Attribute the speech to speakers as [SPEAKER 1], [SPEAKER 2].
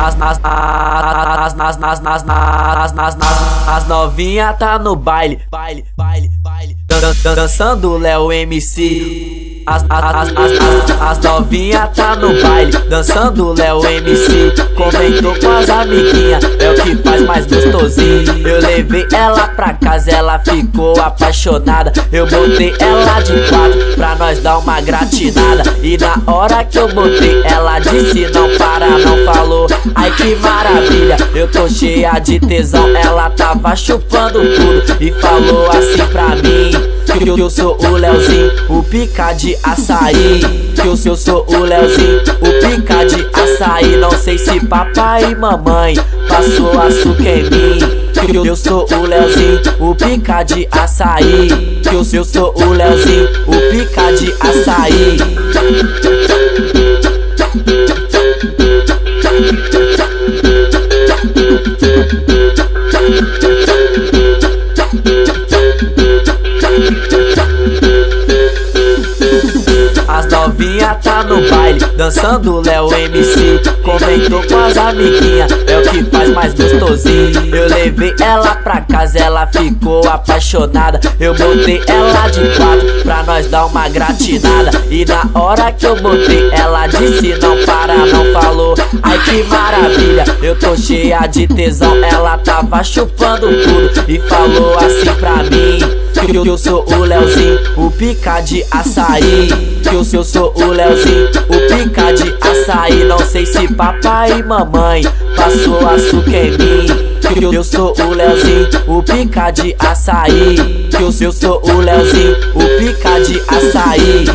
[SPEAKER 1] As as nas nas nas nas nas as novinha tá no baile, baile, baile, baile, dançando Léo MC. As, as, as, as, as novinha tá no baile, dançando Léo MC. Comentou com as amiguinhas, é o que faz mais gostosinho. Eu levei ela pra casa, ela ficou apaixonada. Eu botei ela de quatro pra nós dar uma gratinada. E na hora que eu botei, ela disse não para, não falou. Ai que maravilha, eu tô cheia de tesão. Ela tava chupando tudo e falou assim pra mim. Que eu sou o Leozinho, o pica de açaí. Que eu sou, sou o Leozinho, o pica de açaí. Não sei se papai e mamãe passou açúcar em mim. Que eu sou o Leozinho, o pica de açaí. Que eu, eu sou o Leozinho, o pica de açaí. Novinha tá no baile, dançando Léo MC. Comentou com as amiguinhas, é o que faz mais gostosinho. Eu levei ela pra casa, ela ficou apaixonada. Eu botei ela de quatro pra nós dar uma gratinada. E na hora que eu botei, ela disse não para, não falou. Ai que maravilha, eu tô cheia de tesão. Ela tava chupando tudo e falou assim pra mim. Que eu, sou o Leozinho, o pica de açaí. Que eu, sou o Leozinho, o pica de açaí. Sei se papai e mamãe passou açúcar em mim. Que eu, sou o Leozinho, o pica de açaí. Que eu sou o Leozinho, o pica de açaí.